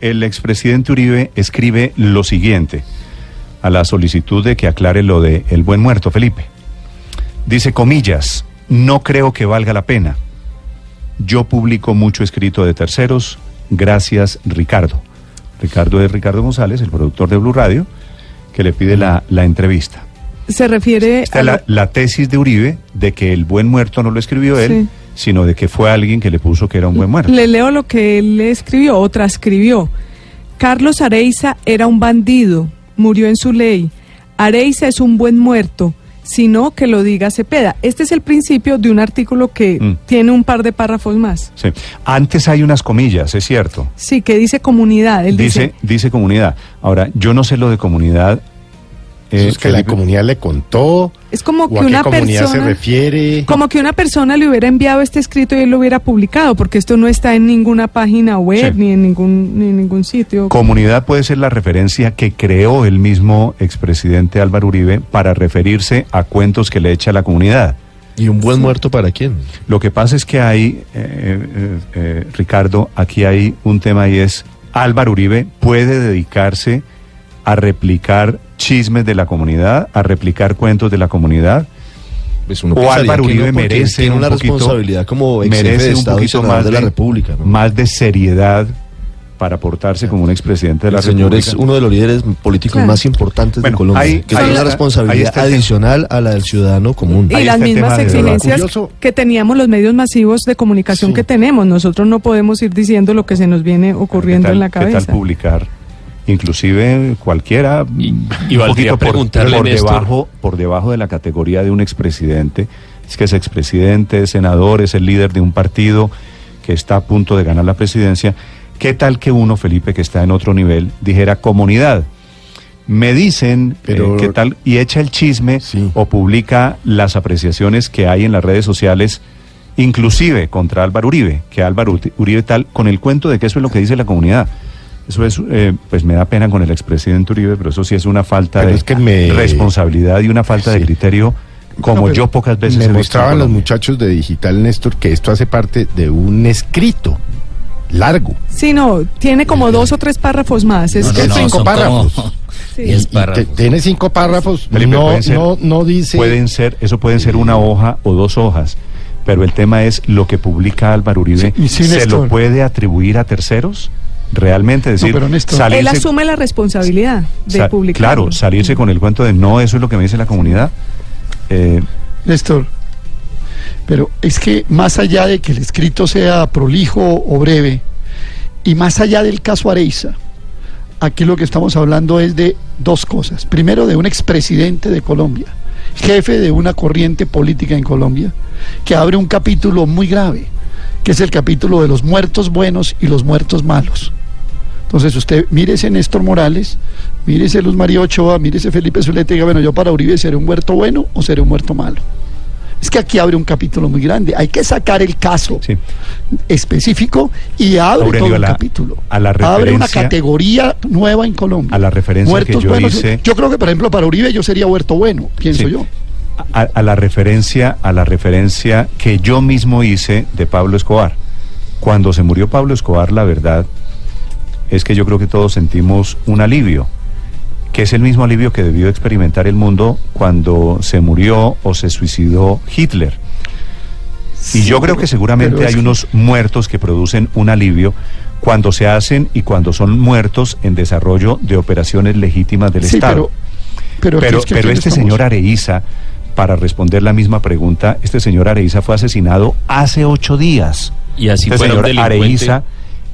el expresidente Uribe escribe lo siguiente a la solicitud de que aclare lo de el buen muerto, Felipe. Dice, comillas, no creo que valga la pena. Yo publico mucho escrito de terceros, gracias Ricardo. Ricardo es Ricardo González, el productor de Blue Radio, que le pide la, la entrevista. Se refiere a la, la tesis de Uribe de que el buen muerto no lo escribió él, Sí. Sino de que fue alguien que le puso que era un buen muerto. Le leo lo que él le escribió o transcribió. Carlos Areiza era un bandido, murió en su ley. Areiza es un buen muerto, sino que lo diga Cepeda. Este es el principio de un artículo que Mm. tiene un par de párrafos más. Sí. Antes hay unas comillas, es cierto. Sí, que dice comunidad. Él Dice, dice, dice comunidad. Ahora, yo no sé lo de comunidad. Eso eh, es que la comunidad le contó. es como ¿O que a qué una comunidad se persona refiere? como que una persona le hubiera enviado este escrito y él lo hubiera publicado, porque esto no está en ninguna página web Sí. ni en ningún ni en ningún sitio. Comunidad puede ser la referencia que creó el mismo expresidente Álvaro Uribe para referirse a cuentos que le echa a la comunidad. ¿Y un buen muerto para quién? Lo que pasa es que hay, eh, eh, eh, Ricardo, aquí hay un tema y es, Álvaro Uribe puede dedicarse a replicar chismes de la comunidad, a replicar cuentos de la comunidad. Pues uno o Álvaro que no, Uribe merece tiene un una poquito- responsabilidad como ex jefe merece de un poquito más de la República. ¿no? más de seriedad para portarse como un expresidente de la el señor República. es uno de los líderes políticos Claro. más importantes Bueno, de Colombia, que tiene una responsabilidad adicional a la del ciudadano común. Y las mismas exigencias que teníamos los medios masivos de comunicación Sí. que tenemos. Nosotros no podemos ir diciendo lo que se nos viene ocurriendo ¿Qué tal- en la qué tal cabeza. publicar? Inclusive cualquiera Y- y un poquito por, debajo, por debajo de la categoría de un expresidente. Es que es expresidente, es senador, es el líder de un partido que está a punto de ganar la presidencia. ¿Qué tal que uno, Felipe, que está en otro nivel, dijera comunidad? Me dicen Pero- eh, qué tal y echa el chisme Sí. o publica las apreciaciones que hay en las redes sociales, inclusive contra Álvaro Uribe, que Álvaro Uri- Uribe tal, con el cuento de que eso es lo que dice la comunidad. Eso es, eh, pues me da pena con el expresidente Uribe, pero eso sí es una falta Pero de es que me- responsabilidad y una falta de criterio como yo pocas veces Me he visto en mostraban los muchachos de Digital Néstor que esto hace parte de un escrito largo. Sí, no, tiene como dos o tres párrafos más. Es No, que no, no, cinco son párrafos. como Sí. diez Y párrafos. te- tiene cinco párrafos. Felipe, no, ser- no, no dice. Pueden ser, eso pueden ser una hoja o dos hojas, pero el tema es lo que publica Álvaro Uribe, Sí, y sí, ¿se Néstor. lo puede atribuir a terceros? Realmente decir, pero Néstor- salirse- Él asume la responsabilidad de publicar. Claro, salirse con el cuento de no, eso es lo que me dice la comunidad. Eh, Néstor, pero es que más allá de que el escrito sea prolijo o breve, y más allá del caso Areiza, aquí lo que estamos hablando es de dos cosas. Primero, de un expresidente de Colombia, jefe de una corriente política en Colombia, que abre un capítulo muy grave, que es el capítulo de los muertos buenos y los muertos malos. Entonces usted mírese Néstor Morales, mírese Luz María Ochoa, mírese Felipe Zuleta y diga, bueno, yo para Uribe seré un muerto bueno o seré un muerto malo. Es que aquí abre un capítulo muy grande. Hay que sacar el caso sí. específico y abre Aurelio, todo la- capítulo. a la abre una categoría nueva en Colombia. A la referencia que Muertos yo buenos. hice- Yo creo que, por ejemplo, para Uribe yo sería huerto bueno, pienso Sí. yo. a, a la referencia a la referencia que yo mismo hice de Pablo Escobar. Cuando se murió Pablo Escobar, la verdad es que yo creo que todos sentimos un alivio, que es el mismo alivio que debió experimentar el mundo cuando se murió o se suicidó Hitler. Y Sí, yo creo pero- que seguramente hay que- unos muertos que producen un alivio cuando se hacen y cuando son muertos en desarrollo de operaciones legítimas del Sí, Estado. pero, pero, aquí Pero, es que pero aquí este estamos- señor Areiza, para responder la misma pregunta, este señor Areiza fue asesinado hace ocho días. Y así este señor delincuente. Areiza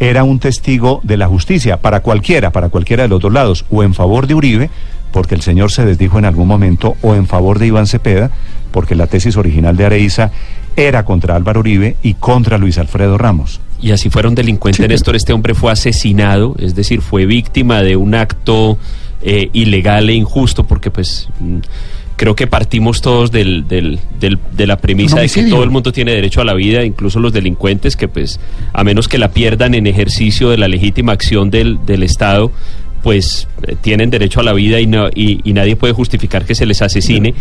era un testigo de la justicia para cualquiera, para cualquiera de los dos lados, o en favor de Uribe, porque el señor se desdijo en algún momento, o en favor de Iván Cepeda, porque la tesis original de Areiza era contra Álvaro Uribe y contra Luis Alfredo Ramos. Y así fuera un delincuente, Sí, pero- Néstor, este hombre fue asesinado, es decir, fue víctima de un acto eh, ilegal e injusto, porque pues mm, creo que partimos todos del, del- del- de la premisa de que todo el mundo tiene derecho a la vida, incluso los delincuentes, que pues a menos que la pierdan en ejercicio de la legítima acción del, del Estado, pues eh, tienen derecho a la vida y, no, y, y nadie puede justificar que se les asesine.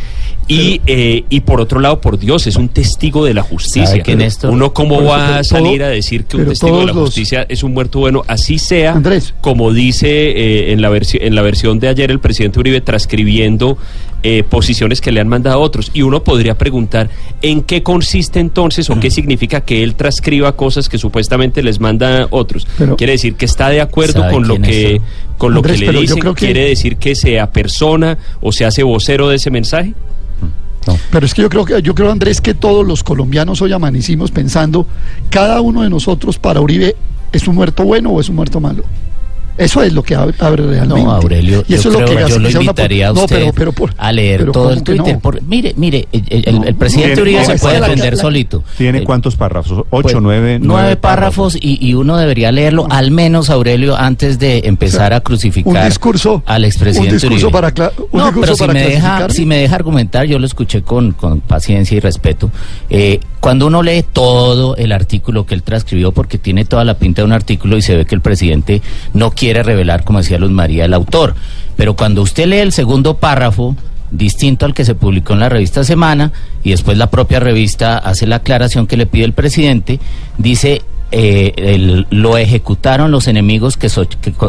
y, eh, y por otro lado, por Dios, es un testigo de la justicia. ¿Sabe qué, Néstor? Uno cómo va a salir todo- a decir que un testigo de la los- justicia es un muerto bueno, así sea, Andrés. como dice eh, en, la en la versión de ayer el presidente Uribe transcribiendo eh, posiciones que le han mandado otros. Y uno podría preguntar en qué consiste entonces o qué significa que él transcriba cosas que supuestamente les manda otros. Pero- Quiere decir que está de acuerdo ¿Sabe con lo que con lo Andrés, que le dicen. creo que- Quiere decir que sea persona o se hace vocero de ese mensaje. Pero es que yo creo que yo creo Andrés que todos los colombianos hoy amanecimos pensando cada uno de nosotros para Uribe es un muerto bueno o es un muerto malo. Eso es lo que abre, abre realmente. No, Aurelio, y eso yo, es lo creo, que yo lo una invitaría a usted no, pero, pero por- a leer pero todo ¿cómo el Twitter. no? por- mire, mire, el, el- el- No, el presidente Uribe no, se puede defender solito. ¿Tiene Eh, cuántos párrafos? ¿Ocho, pues, nueve? nueve párrafos y, y uno debería leerlo al menos Aurelio antes de empezar a crucificar un discurso al expresidente un discurso Uribe. para un no, discurso pero si para me deja si me deja argumentar, yo lo escuché con, con paciencia y respeto. Eh, cuando uno lee todo el artículo que él transcribió, porque tiene toda la pinta de un artículo y se ve que el presidente no quiere revelar, como decía Luz María, el autor. Pero cuando usted lee el segundo párrafo, distinto al que se publicó en la revista Semana, y después la propia revista hace la aclaración que le pide el presidente, dice eh, lo ejecutaron los enemigos que,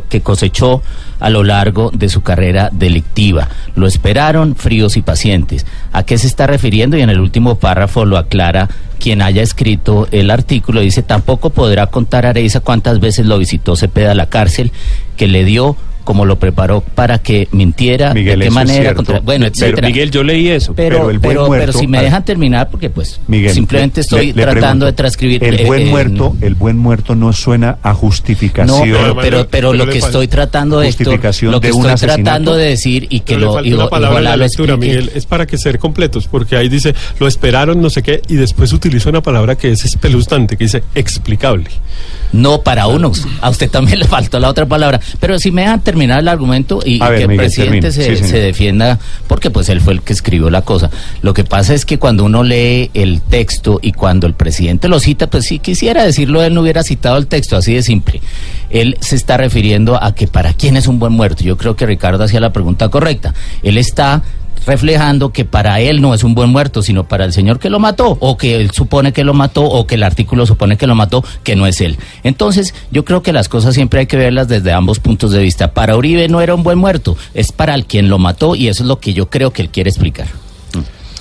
que cosechó a lo largo de su carrera delictiva. Lo esperaron fríos y pacientes. ¿A qué se está refiriendo? Y en el último párrafo lo aclara quien haya escrito el artículo. Dice, tampoco podrá contar Areiza cuántas veces lo visitó Cepeda a la cárcel, que le dio como lo preparó para que mintiera, Miguel, de qué manera, contra- bueno, Pero, etcétera. Miguel, yo leí eso. pero, pero el buen pero, muerto- pero si me dejan terminar, porque pues Miguel, simplemente le- estoy le- le tratando pregunto, de transcribir. El eh, buen eh, muerto, el buen muerto no suena a no, justificación. pero, Pero- pero, pero pero lo que estoy tratando, Héctor, Justificación lo que de estoy tratando de decir y que lo falta y lo- palabra la lo lectura. Miguel, es para que ser completos, porque ahí dice, lo esperaron, no sé qué, y después utiliza una palabra que es espeluznante, que dice explicable. No para unos. A usted también le faltó la otra palabra. Pero si me dejan terminar el argumento y, A y ver, que el presidente se, Sí, se defienda, porque pues él fue el que escribió la cosa. Lo que pasa es que cuando uno lee el texto y cuando el presidente lo cita, pues si quisiera decirlo, él no hubiera citado el texto, así de simple. Él se está refiriendo a que para quién es un buen muerto. Yo creo que Ricardo hacía la pregunta correcta. Él está reflejando que para él no es un buen muerto, sino para el señor que lo mató, o que él supone que lo mató, o que el artículo supone que lo mató, que no es él. Entonces, yo creo que las cosas siempre hay que verlas desde ambos puntos de vista. Para Uribe no era un buen muerto, es para el quien lo mató, y eso es lo que yo creo que él quiere explicar.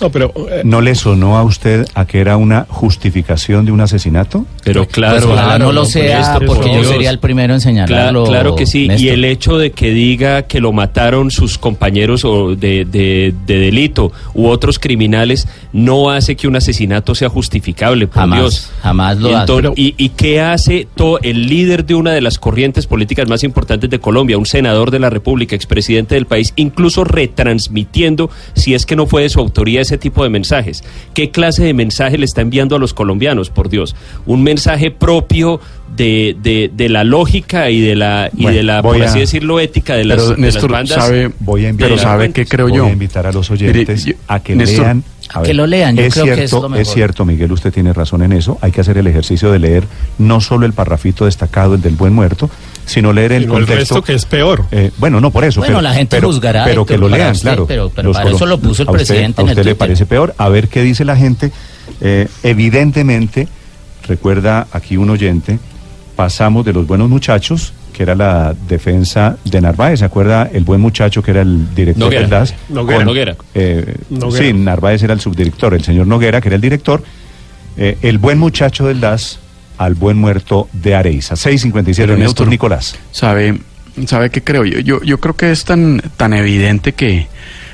No, pero eh, ¿No le sonó a usted a que era una justificación de un asesinato? Pero claro, pues claro, no lo sea, esto, por porque yo sería el primero en señalarlo. Cla- claro que sí, y el hecho de que diga que lo mataron sus compañeros o de, de- de delito u otros criminales no hace que un asesinato sea justificable, por Jamás, Dios. jamás lo y, hace. y, y qué hace to- el líder de una de las corrientes políticas más importantes de Colombia, un senador de la República, expresidente del país, incluso retransmitiendo, si es que no fue de su autoría, ese tipo de mensajes? ¿Qué clase de mensaje le está enviando a los colombianos, por Dios? Un mensaje propio de, de- de la lógica y de la, y Bueno, de la voy por así decirlo, ética de las, Pero de las Néstor, bandas. sabe, Voy a invitar, pero sabe qué creo voy yo. a invitar a los oyentes Mire, yo- a que Néstor, lean. A que lo lean, yo es creo que cierto, eso es lo mejor. cierto, Miguel, usted tiene razón en eso. Hay que hacer el ejercicio de leer no solo el parrafito destacado, el del buen muerto, sino leer el sino el contexto. resto que es peor. Eh, bueno, no por eso. Bueno, pero, la gente pero- juzgará, Pero que lo lean, usted, claro. pero- para eso lo puso el a usted- presidente A en el usted le parece peor. A ver qué dice la gente. Eh, evidentemente, recuerda aquí un oyente, pasamos de los buenos muchachos, que era la defensa de Narváez. ¿Se acuerda el buen muchacho que era el director Noguera. del DAS? Noguera. Noguera. eh, Noguera. Sí, Narváez era el subdirector, el señor Noguera, que era el director. Eh, el buen muchacho del DAS al buen muerto de Areiza. 6.57 Pero, minutos, Nicolás. ¿Sabe, sabe qué creo yo? yo? Yo creo que es tan, tan evidente que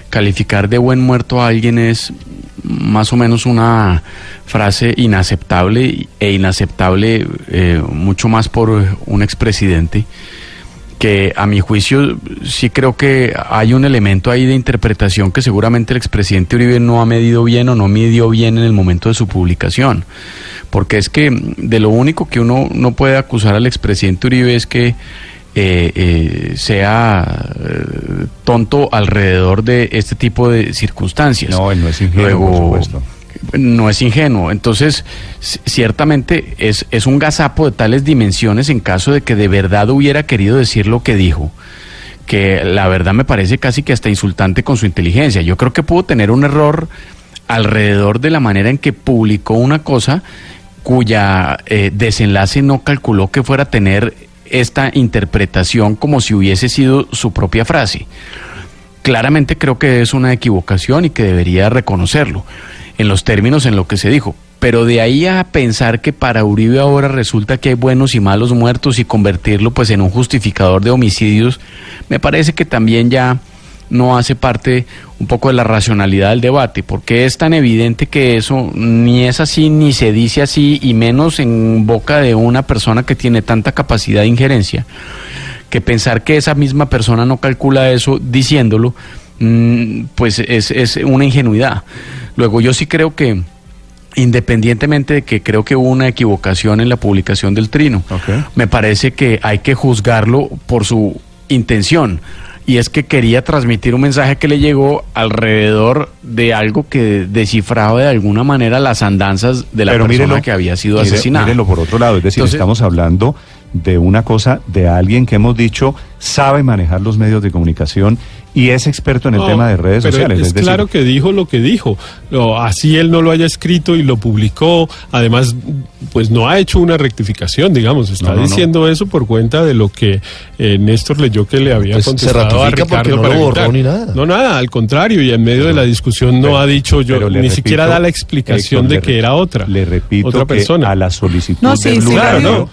calificar de buen muerto a alguien es más o menos una frase inaceptable e inaceptable eh, mucho más por un expresidente que a mi juicio sí creo que hay un elemento ahí de interpretación que seguramente el expresidente Uribe no ha medido bien o no midió bien en el momento de su publicación. Porque es que de lo único que uno no puede acusar al expresidente Uribe es que eh, eh, sea eh, tonto alrededor de este tipo de circunstancias. No, él no es ingenuo, Luego, por supuesto. no es ingenuo. Entonces, ciertamente es, es un gazapo de tales dimensiones en caso de que de verdad hubiera querido decir lo que dijo, que la verdad me parece casi que hasta insultante con su inteligencia. Yo creo que pudo tener un error alrededor de la manera en que publicó una cosa cuya eh, desenlace no calculó que fuera a tener esta interpretación como si hubiese sido su propia frase. Claramente creo que es una equivocación y que debería reconocerlo en los términos en lo que se dijo. Pero de ahí a pensar que para Uribe ahora resulta que hay buenos y malos muertos y convertirlo pues en un justificador de homicidios, me parece que también ya no hace parte un poco de la racionalidad del debate, porque es tan evidente que eso ni es así, ni se dice así, y menos en boca de una persona que tiene tanta capacidad de injerencia, que pensar que esa misma persona no calcula eso diciéndolo, mm, pues es, es una ingenuidad. Luego yo sí creo que independientemente de que creo que hubo una equivocación en la publicación del trino, me parece que hay que juzgarlo por su intención. Y es que quería transmitir un mensaje que le llegó alrededor de algo que descifraba de alguna manera las andanzas de la Pero persona mírelo, que había sido mire- asesinada. Mírenlo por otro lado, es decir, Entonces- estamos hablando de una cosa de alguien que hemos dicho sabe manejar los medios de comunicación y es experto en el No, tema de redes pero sociales. Es, Es, decir, claro que dijo lo que dijo. Lo- así él no lo haya escrito y lo publicó. Además, pues no ha hecho una rectificación, digamos. Está No, no, no. diciendo eso por cuenta de lo que eh, Néstor leyó que le había Pues se contestado a ratifica porque Ricardo no lo borró ni nada. No, nada, al contrario. Y en medio de la discusión no ha dicho yo, ni repito, siquiera da la explicación Héctor, de que era otra. Le repito otra que persona. a la solicitud No, de sí, Blue sí la Radio, dio.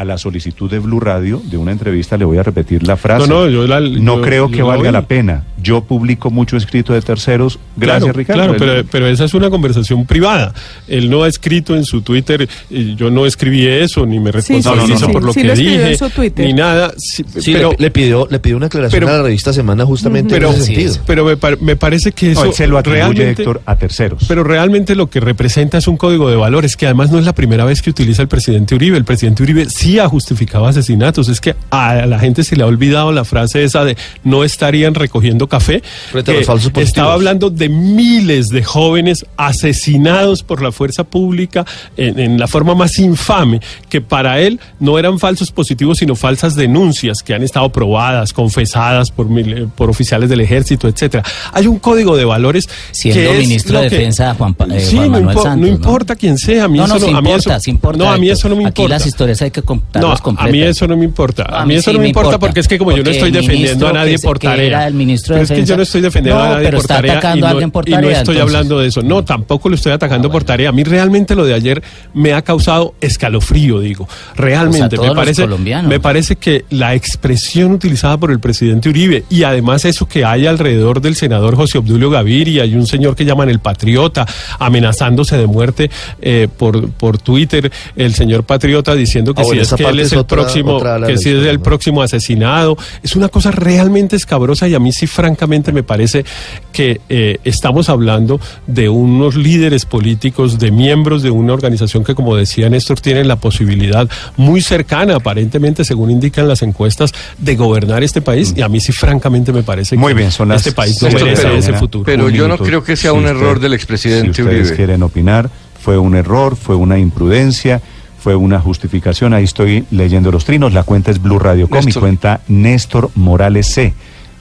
A la solicitud de Blue Radio de una entrevista le voy a repetir la frase. No, no, yo la- No yo- creo que valga la pena. Yo publico mucho escrito de terceros. Gracias, claro, Ricardo. Claro, pero, pero esa es una conversación privada. Él no ha escrito en su Twitter, yo no escribí eso, ni me Sí, sí, responsabilizo por sí, lo sí que lo dije, en su Twitter. ni nada. Sí, Sí, pero, le, le pidió, le pidió una aclaración pero- a la revista Semana justamente pero, en ese sentido. pero me, par- me parece que No, eso él se lo atribuye, realmente... Héctor, a terceros. Pero realmente lo que representa es un código de valores que además no es la primera vez que utiliza el presidente Uribe. El presidente Uribe sí ha justificado asesinatos. Es que a la gente se le ha olvidado la frase esa de no estarían recogiendo café. Frente que los. Estaba hablando de miles de jóvenes asesinados por la fuerza pública en, en la forma más infame, que para él no eran falsos positivos, sino falsas denuncias que han estado probadas, confesadas por, mil- por oficiales del ejército, etcétera. Hay un código de valores Siendo ministro de que- Defensa Juan, eh, Sí, Juan no, Manuel Santos. no importa quién sea, a mí no, eso no, no, sí a mí importa, eso, sí importa. no, a mí eso no me importa. Aquí las historias hay que contarlas a mí eso no me importa. A mí eso sí no me importa importa, porque es que como yo no estoy defendiendo a nadie por tarea. era el ministro pero es que yo no estoy defendiendo No, a nadie pero por está tarea. atacando y no, a alguien por y no tarea, estoy entonces. hablando de eso. No, tampoco lo estoy atacando Ah, por bueno. tarea. A mí realmente lo de ayer me ha causado escalofrío, digo. Realmente. todos me, los parece, colombianos. me parece que la expresión utilizada por el presidente Uribe y además eso que hay alrededor del senador José Obdulio Gaviria y un señor que llaman el patriota amenazándose de muerte eh, por, por Twitter, el señor patriota diciendo que Ah, si bueno, es que él es es el otra- próximo, que si es el ¿no? próximo asesinado, es una cosa realmente escabrosa y a mí sí francamente me parece que eh, estamos hablando de unos líderes políticos, de miembros de una organización que como decía Néstor tienen la posibilidad muy cercana aparentemente según indican las encuestas de gobernar este país y a mí sí francamente me parece Muy que bien, son las este país no merece ese mañana. futuro. Pero yo no creo que sea un error del expresidente Si ustedes Uribe. quieren opinar, fue un error, fue una imprudencia, fue una justificación. Ahí estoy leyendo los trinos. La cuenta es Blue Radio Com y Néstor. cuenta Néstor Morales C.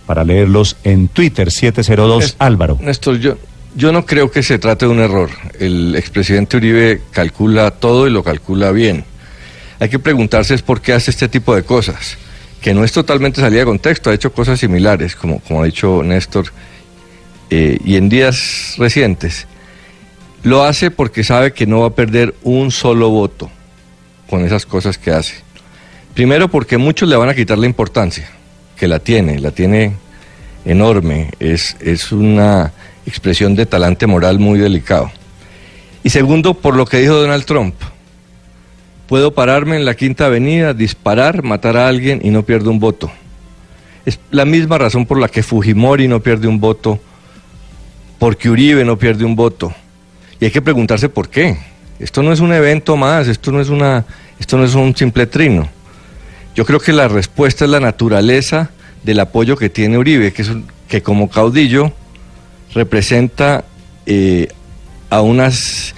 Para leerlos en Twitter, 702 Néstor- Álvaro. Néstor, yo, yo no creo que se trate de un error. El expresidente Uribe calcula todo y lo calcula bien. Hay que preguntarse es por qué hace este tipo de cosas, que no es totalmente salida de contexto, ha hecho cosas similares, como, como ha dicho Néstor, eh, y en días recientes. Lo hace porque sabe que no va a perder un solo voto con esas cosas que hace. Primero porque muchos le van a quitar la importancia, que la tiene, la tiene enorme, es, es una expresión de talante moral muy delicado. Y segundo, por lo que dijo Donald Trump. Puedo pararme en la Quinta Avenida, disparar, matar a alguien y no pierdo un voto. Es la misma razón por la que Fujimori no pierde un voto, porque Uribe no pierde un voto. Y hay que preguntarse por qué. Esto no es un evento más, esto no es una, esto no es un simple trino. Yo creo que la respuesta es la naturaleza del apoyo que tiene Uribe, que, es un- que como caudillo representa eh, a unas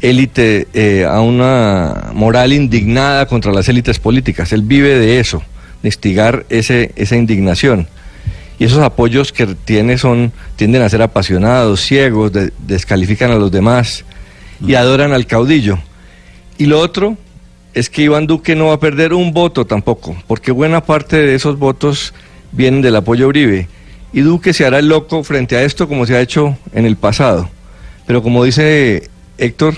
élite, eh, a una moral indignada contra las élites políticas. Él vive de eso, de instigar ese, esa indignación. Y esos apoyos que tiene son, tienden a ser apasionados, ciegos, de- descalifican a los demás y adoran al caudillo. Y lo otro es que Iván Duque no va a perder un voto tampoco, porque buena parte de esos votos vienen del apoyo a Uribe. Y Duque se hará el loco frente a esto como se ha hecho en el pasado. Pero como dice Héctor,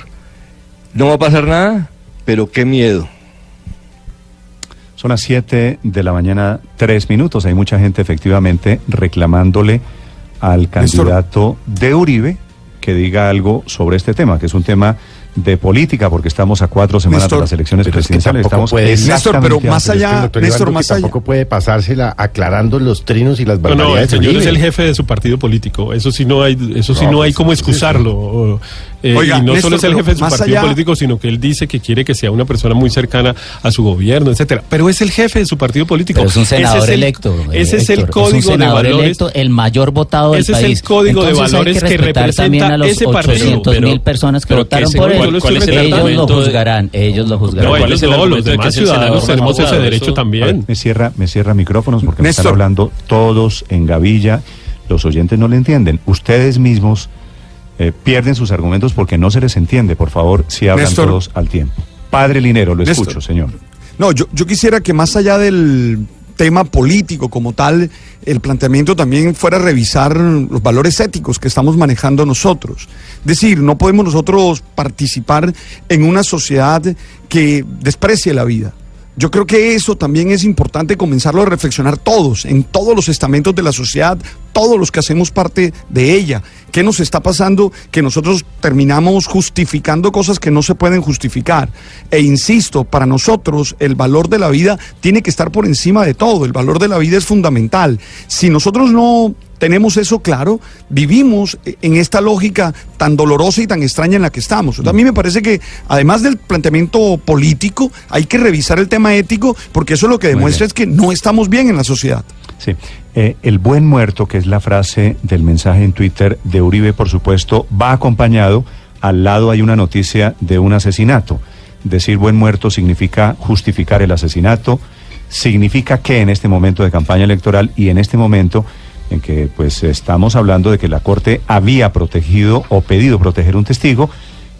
no va a pasar nada, pero qué miedo. Son las 7 de la mañana, tres minutos. Hay mucha gente efectivamente reclamándole al candidato de Uribe que diga algo sobre este tema, que es un tema de política, porque estamos a cuatro semanas Néstor, de las elecciones es que presidenciales. tampoco Estamos puede- Néstor, pero más allá- doctor Néstor, más allá- tampoco puede pasársela aclarando los trinos y las No, no, el barbaridades. señor es el jefe de su partido político. Eso sí no hay, eso sí No, no hay pues, como sí, sí. Eh, Oiga, y no Néstor, solo es el jefe de su partido allá- político, sino que él dice que quiere que sea una persona muy cercana a su gobierno, etcétera. Pero es el jefe de su partido político. Pero es un Ese senador el- electo. Ese es el Héctor, código es un senador de valores. electo, el mayor votado del Ese es el país. código de Entonces hay valores que también representa a los ese partido, 800 mil personas que pero votaron que por ese- él. ¿cuál- cuál es el ellos lo de- juzgarán, ellos lo juzgarán. No, ¿Cuál es el no, los de que demás es ciudadanos senador tenemos ese derecho Eso- también. me cierra, me cierra micrófonos porque me están hablando todos en gavilla. Los oyentes no le entienden. Ustedes mismos eh, pierden sus argumentos porque no se les entiende. Por favor, si hablan Néstor. todos al tiempo. Padre Linero, lo Néstor. escucho, señor. No, yo, yo quisiera que más allá del tema político como tal, el planteamiento también fuera revisar los valores éticos que estamos manejando nosotros. Es decir, no podemos nosotros participar en una sociedad que desprecie la vida. Yo creo que eso también es importante comenzarlo a reflexionar todos, en todos los estamentos de la sociedad, todos los que hacemos parte de ella. ¿Qué nos está pasando? Que nosotros terminamos justificando cosas que no se pueden justificar. E insisto, para nosotros el valor de la vida tiene que estar por encima de todo. El valor de la vida es fundamental. Si nosotros no tenemos eso claro, vivimos en esta lógica tan dolorosa y tan extraña en la que estamos. A mí me parece que además del planteamiento político, hay que revisar el tema ético, porque eso lo que demuestra es que no estamos bien en la sociedad. Sí. Eh, el buen muerto, que es la frase del mensaje en Twitter de Uribe, por supuesto, va acompañado. Al lado hay una noticia de un asesinato. Decir buen muerto significa justificar el asesinato, significa que en este momento de campaña electoral y en este momento en que pues estamos hablando de que la Corte había protegido o pedido proteger un testigo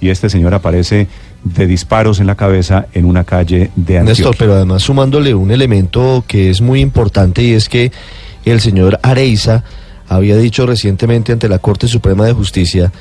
y este señor aparece de disparos en la cabeza en una calle de Antioquia. Néstor, pero además sumándole un elemento que es muy importante y es que el señor Areiza había dicho recientemente ante la Corte Suprema de Justicia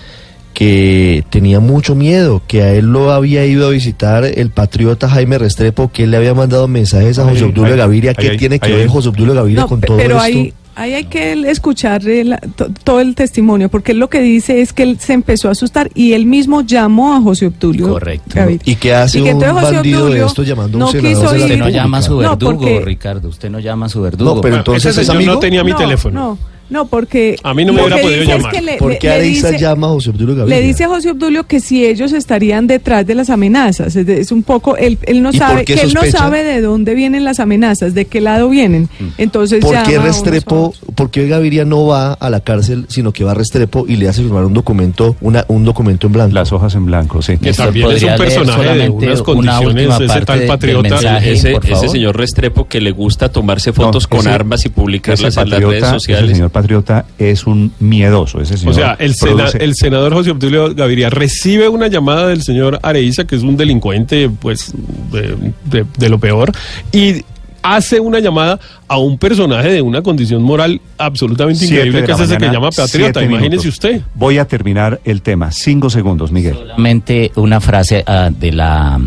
que tenía mucho miedo, que a él lo había ido a visitar el patriota Jaime Restrepo, que él le había mandado mensajes a José Obdulio Gaviria. ¿Qué ahí, tiene que ahí, ver. José Obdulio Gaviria No, con todo pero esto? ahí, ahí hay que escuchar el- to- todo el testimonio, porque él lo que dice es que él se empezó a asustar y él mismo llamó a José Obdulio. Correcto. Gaviria. ¿Y qué hace Y que un entonces José bandido de Obdulio esto llamando a un no senador quiso de Usted no llama a su No, verdugo, porque- Ricardo. Usted no llama a su verdugo. No, pero entonces ese es señor amigo. no tenía mi no, teléfono. No, no, porque A mí no me hubiera podido dice es llamar. que le- ¿Por qué dice- llama a José Obdulio Gaviria? Le dice a José Obdulio que si ellos estarían detrás de las amenazas, es, de- es un poco, él, él no ¿Y por sabe, que él no sabe de dónde vienen las amenazas, de qué lado vienen. Entonces ¿Por llama qué Restrepo, por qué Gaviria no va a la cárcel, sino que va a Restrepo y le hace firmar un documento, una, un documento en blanco? Las hojas en blanco, sí. Que también es un ¿podría leer personaje de unas una condiciones, última ese parte tal patriota. mensaje? ese, ese señor Restrepo que le gusta tomarse fotos No, con ese- armas y publicarlas en las redes sociales. Ese señor patriota es un miedoso. Ese señor O sea, el, sena- produce- el senador José Obdulio Gaviria recibe una llamada del señor Areiza, que es un delincuente, pues, de, de- de lo peor, y hace una llamada a un personaje de una condición moral absolutamente Siete increíble, que es ese que llama patriota. Imagínese usted. Voy a terminar el tema. Cinco segundos, Miguel. Solamente una frase ah, de la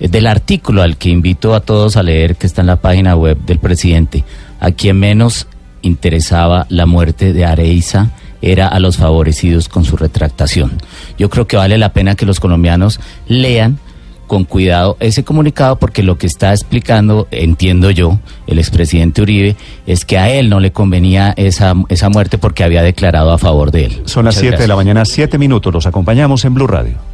del artículo al que invito a todos a leer que está en la página web del presidente. A quien menos interesaba la muerte de Areiza era a los favorecidos con su retractación. Yo creo que vale la pena que los colombianos lean con cuidado ese comunicado porque lo que está explicando, entiendo yo, el expresidente Uribe, es que a él no le convenía esa, esa muerte porque había declarado a favor de él. Son las Muchas 7 de la mañana, 7 minutos. Los acompañamos en Blue Radio.